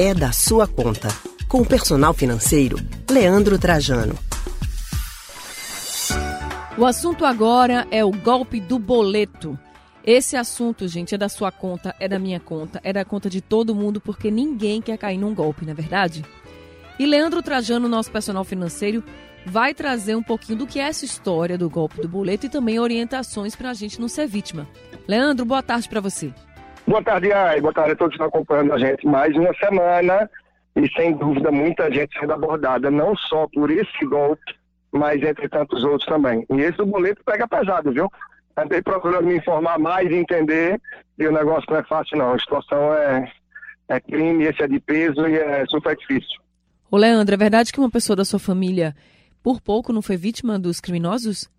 é da sua conta. Com o personal financeiro, Leandro Trajano. O assunto agora é o golpe do boleto. Esse assunto, gente, é da sua conta, é da minha conta, é da conta de todo mundo, porque ninguém quer cair num golpe, não é verdade? E Leandro Trajano, nosso personal financeiro, vai trazer um pouquinho do que é essa história do golpe do boleto e também orientações para a gente não ser vítima. Leandro, boa tarde para você. Boa tarde, Ai. Boa tarde a todos que estão acompanhando a gente. Mais uma semana e, sem dúvida, muita gente sendo abordada, não só por esse golpe, mas entre tantos outros também. E esse do boleto pega pesado, viu? Andei procurando me informar mais entender, e o negócio não é fácil, não. A situação é, é crime, esse é de peso e é super difícil. Ô, Leandro, é verdade que uma pessoa da sua família por pouco não foi vítima dos criminosos?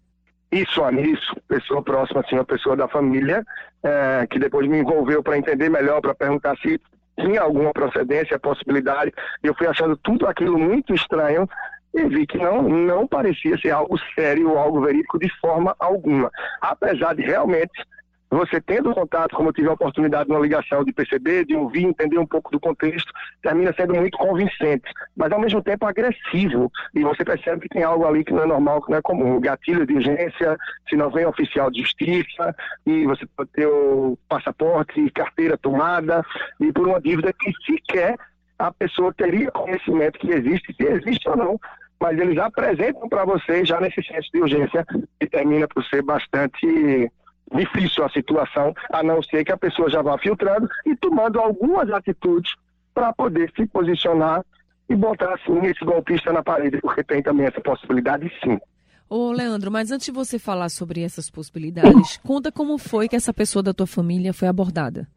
Isso, isso. Pessoa próxima, assim, uma pessoa da família, é, que depois me envolveu para entender melhor, para perguntar se tinha alguma procedência, possibilidade. Eu fui achando tudo aquilo muito estranho e vi que não, não parecia ser algo sério ou algo verídico de forma alguma. Apesar de realmente você tendo contato, como eu tive a oportunidade na ligação de perceber, de ouvir, entender um pouco do contexto, termina sendo muito convincente, mas ao mesmo tempo agressivo. E você percebe que tem algo ali que não é normal, que não é comum. Gatilho de urgência, se não vem oficial de justiça, e você pode ter o passaporte e carteira tomada, e por uma dívida que sequer a pessoa teria conhecimento que existe, se existe ou não, mas eles apresentam para você já nesse senso de urgência, que termina por ser bastante difícil a situação, a não ser que a pessoa já vá filtrando e tomando algumas atitudes para poder se posicionar e botar assim esse golpista na parede, porque tem também essa possibilidade sim. Ô, Leandro, mas antes de você falar sobre essas possibilidades, conta como foi que essa pessoa da tua família foi abordada.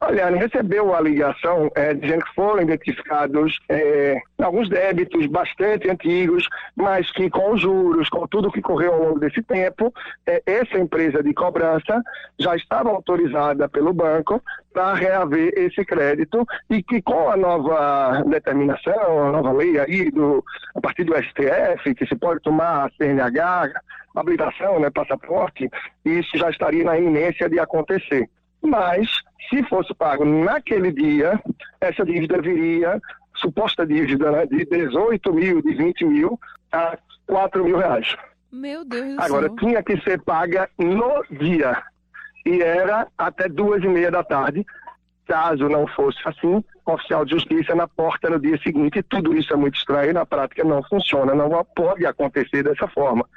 Olha, recebeu a ligação é, dizendo que foram identificados é, alguns débitos bastante antigos, mas que com juros, com tudo que correu ao longo desse tempo, é, essa empresa de cobrança já estava autorizada pelo banco para reaver esse crédito e que com a nova determinação, a nova lei aí do, a partir do STF, que se pode tomar CNH, habilitação, né, passaporte, isso já estaria na iminência de acontecer. Mas, se fosse pago naquele dia, essa dívida viria, suposta dívida né, de 18 mil, de 20 mil, a 4 mil reais. Meu Deus do Agora, céu. tinha que ser paga no dia. E era até duas e meia da tarde. Caso não fosse assim, oficial de justiça na porta no dia seguinte. Tudo isso é muito estranho, na prática não funciona, não pode acontecer dessa forma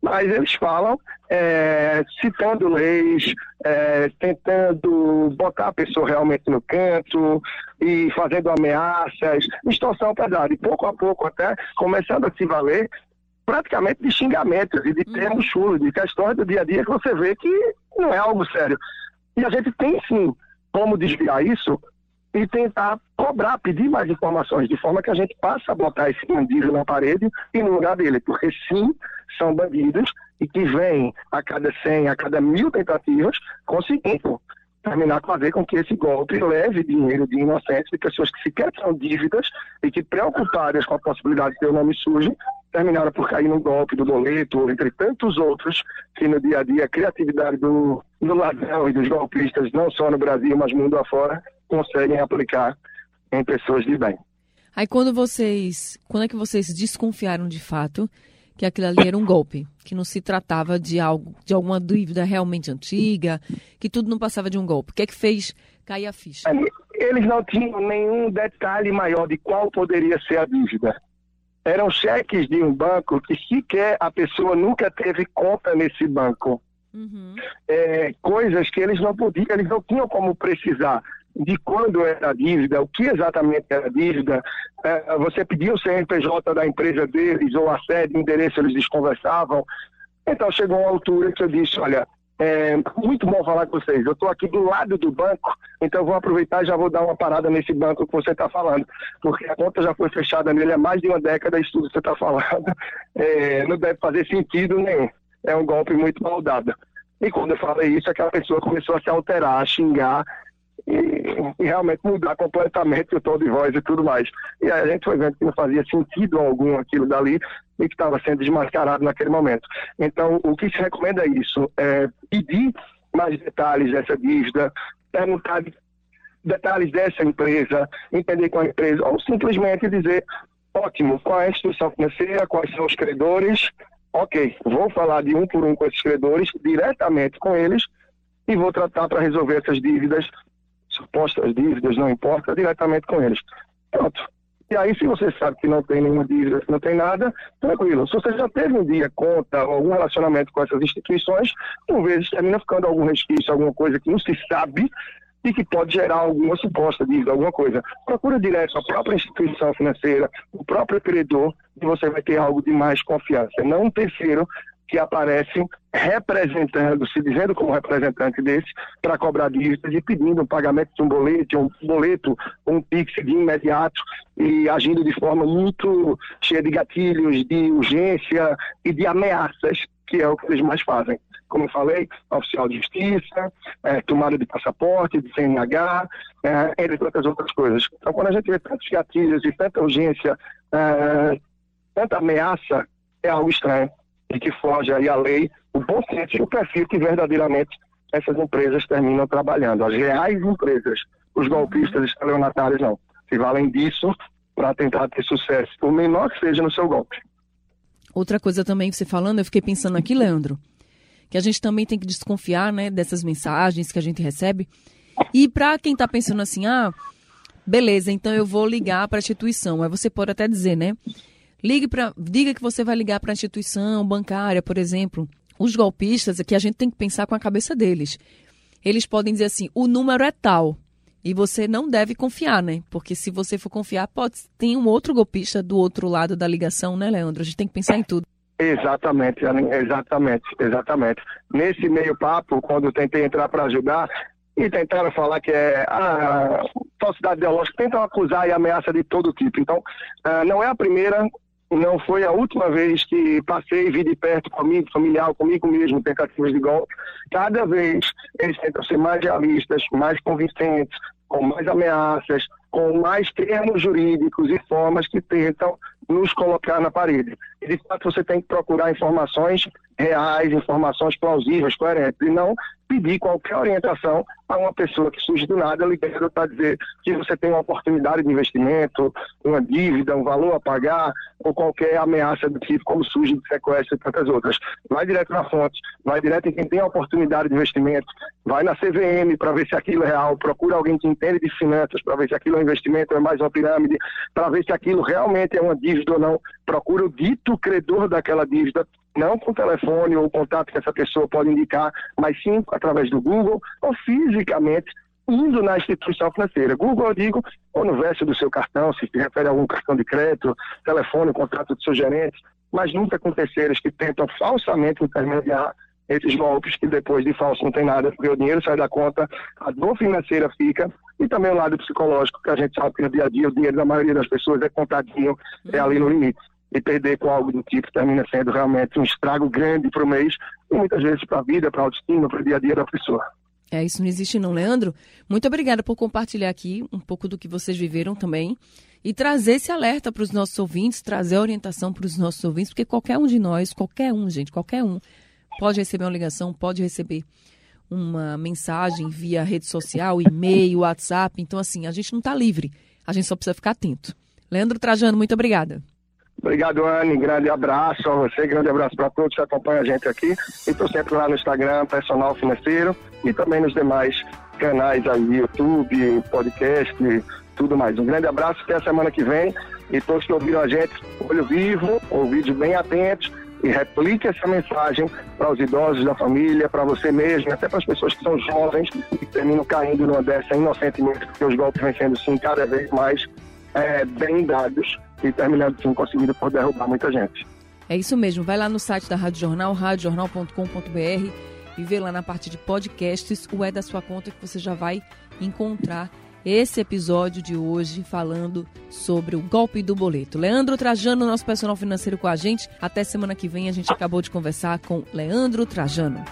mas eles falam é, citando leis, é, tentando botar a pessoa realmente no canto e fazendo ameaças, extorsão pesada. E pouco a pouco até começando a se valer praticamente de xingamentos e de uhum. termos chulos, de questões do dia a dia que você vê que não é algo sério. E a gente tem sim como desviar isso e tentar cobrar, pedir mais informações, de forma que a gente passe a botar esse bandido na parede e no lugar dele, porque sim, são bandidos e que vêm a cada 100, a cada mil tentativas, conseguindo terminar fazer com que esse golpe leve dinheiro de inocentes, de pessoas que sequer são dívidas e que preocupadas com a possibilidade de ter o nome sujo, terminaram por cair no golpe do boleto, entre tantos outros, que no dia a dia a criatividade do, do ladrão e dos golpistas, não só no Brasil, mas mundo afora, conseguem aplicar em pessoas de bem. Aí quando vocês, quando é que vocês desconfiaram de fato que aquilo ali era um golpe, que não se tratava de algo, de alguma dívida realmente antiga, que tudo não passava de um golpe? O que é que fez cair a ficha? Eles não tinham nenhum detalhe maior de qual poderia ser a dívida. Eram cheques de um banco que sequer a pessoa nunca teve conta nesse banco. Uhum. É, coisas que eles não podiam, eles não tinham como precisar de quando era a dívida, o que exatamente era a dívida, é, você pedia o CNPJ da empresa deles ou a sede, o endereço, eles desconversavam. Então chegou uma altura que eu disse, olha, é muito bom falar com vocês. Eu estou aqui do lado do banco, então vou aproveitar e já vou dar uma parada nesse banco que você está falando, porque a conta já foi fechada nele há mais de uma década, isso tudo que você está falando é, não deve fazer sentido nenhum. É um golpe muito mal dado. E quando eu falei isso, aquela pessoa começou a se alterar, a xingar, e, e, realmente mudar completamente o tom de voz e tudo mais. E aí a gente foi vendo que não fazia sentido algum aquilo dali e que estava sendo desmascarado naquele momento. Então, o que se recomenda é isso, é pedir mais detalhes dessa dívida, perguntar detalhes dessa empresa, entender com a empresa, ou simplesmente dizer, ótimo, qual é a instituição financeira, quais são os credores, ok, vou falar de um por um com esses credores, diretamente com eles, e vou tratar para resolver essas dívidas, supostas dívidas, não importa, diretamente com eles. Pronto. E aí, se você sabe que não tem nenhuma dívida, não tem nada, tranquilo. Se você já teve um dia conta algum relacionamento com essas instituições, por vezes termina ficando algum resquício, alguma coisa que não se sabe e que pode gerar alguma suposta dívida, alguma coisa. Procura direto a própria instituição financeira, o próprio credor, e você vai ter algo de mais confiança. Não um terceiro que aparece representando, se dizendo como representante desse, para cobrar dívidas e pedindo um pagamento de um boleto, um boleto, um PIX de imediato e agindo de forma muito cheia de gatilhos, de urgência e de ameaças, que é o que eles mais fazem. Como eu falei, oficial de justiça, é, tomada de passaporte, de CNH, é, entre tantas outras coisas. Então, quando a gente vê tantos gatilhos e tanta urgência, é, tanta ameaça, é algo estranho e que foge aí a lei, o bom senso e o perfil que verdadeiramente essas empresas terminam trabalhando. As reais empresas, os golpistas estelionatários não. Se valem disso para tentar ter sucesso, o menor que seja no seu golpe. Outra coisa também que você falando, eu fiquei pensando aqui, Leandro, que a gente também tem que desconfiar, né, dessas mensagens que a gente recebe. E para quem está pensando assim, ah, beleza, então eu vou ligar para a instituição. Aí você pode até dizer, né, Ligue para, diga que você vai ligar para a instituição bancária, por exemplo. Os golpistas, aqui a gente tem que pensar com a cabeça deles. Eles podem dizer assim: o número é tal. E você não deve confiar, né? Porque se você for confiar, pode tem um outro golpista do outro lado da ligação, né, Leandro? A gente tem que pensar em tudo. Exatamente, exatamente, exatamente. Nesse meio papo, quando tentei entrar para ajudar, e tentaram falar que é a falsidade ideológica, tentam acusar e ameaça de todo tipo. Então, uh, não é a primeira não foi a última vez que passei vi de perto comigo, familiar, comigo mesmo, tentativas de golpe. Cada vez eles tentam ser mais realistas, mais convincentes, com mais ameaças, com mais termos jurídicos e formas que tentam nos colocar na parede. E, de fato, você tem que procurar informações reais, informações plausíveis, coerentes, e não pedir qualquer orientação a uma pessoa que surge do nada ligando para dizer que você tem uma oportunidade de investimento, uma dívida, um valor a pagar, ou qualquer ameaça do tipo, como surge de sequestro e tantas outras. Vai direto na fonte, vai direto em quem tem a oportunidade de investimento, vai na CVM para ver se aquilo é real, procura alguém que entende de finanças para ver se aquilo é um investimento é mais uma pirâmide, para ver se aquilo realmente é uma dívida ou não. Procura o dito credor daquela dívida, não com telefone ou contato que essa pessoa pode indicar, mas sim através do Google ou fisicamente indo na instituição financeira. Google, eu digo, ou no verso do seu cartão, se refere a algum cartão de crédito, telefone, contato do seu gerente, mas nunca com terceiros que tentam falsamente intermediar esses golpes que depois de falso não tem nada, porque o dinheiro sai da conta, a dor financeira fica, e também o lado psicológico, que a gente sabe que no dia a dia o dinheiro da maioria das pessoas é contadinho, é ali no limite e perder com algo do tipo termina sendo realmente um estrago grande para o mês e muitas vezes para a vida, para a autoestima, para o dia a dia da pessoa. É, isso não existe não, Leandro. Muito obrigada por compartilhar aqui um pouco do que vocês viveram também e trazer esse alerta para os nossos ouvintes, trazer a orientação para os nossos ouvintes, porque qualquer um de nós, qualquer um, gente, qualquer um, pode receber uma ligação, pode receber uma mensagem via rede social, e-mail, WhatsApp. Então, assim, a gente não está livre, a gente só precisa ficar atento. Leandro Trajano, muito obrigada. Obrigado, Anne. Grande abraço a você, grande abraço para todos que acompanham a gente aqui. E estou sempre lá no Instagram, Personal Financeiro, e também nos demais canais aí, YouTube, podcast, tudo mais. Um grande abraço, até a semana que vem. E todos que ouviram a gente, olho vivo, ouvidos bem atentos, e replique essa mensagem para os idosos da família, para você mesmo, até para as pessoas que são jovens e terminam caindo numa dessa inocentemente, porque os golpes vêm sendo, sim, cada vez mais é, bem dados terminando assim conseguindo por derrubar muita gente. É isso mesmo. Vai lá no site da Rádio Jornal, radiojornal.com.br e vê lá na parte de podcasts o É da Sua Conta que você já vai encontrar esse episódio de hoje falando sobre o golpe do boleto. Leandro Trajano, nosso personal financeiro com a gente. Até semana que vem a gente acabou de conversar com Leandro Trajano.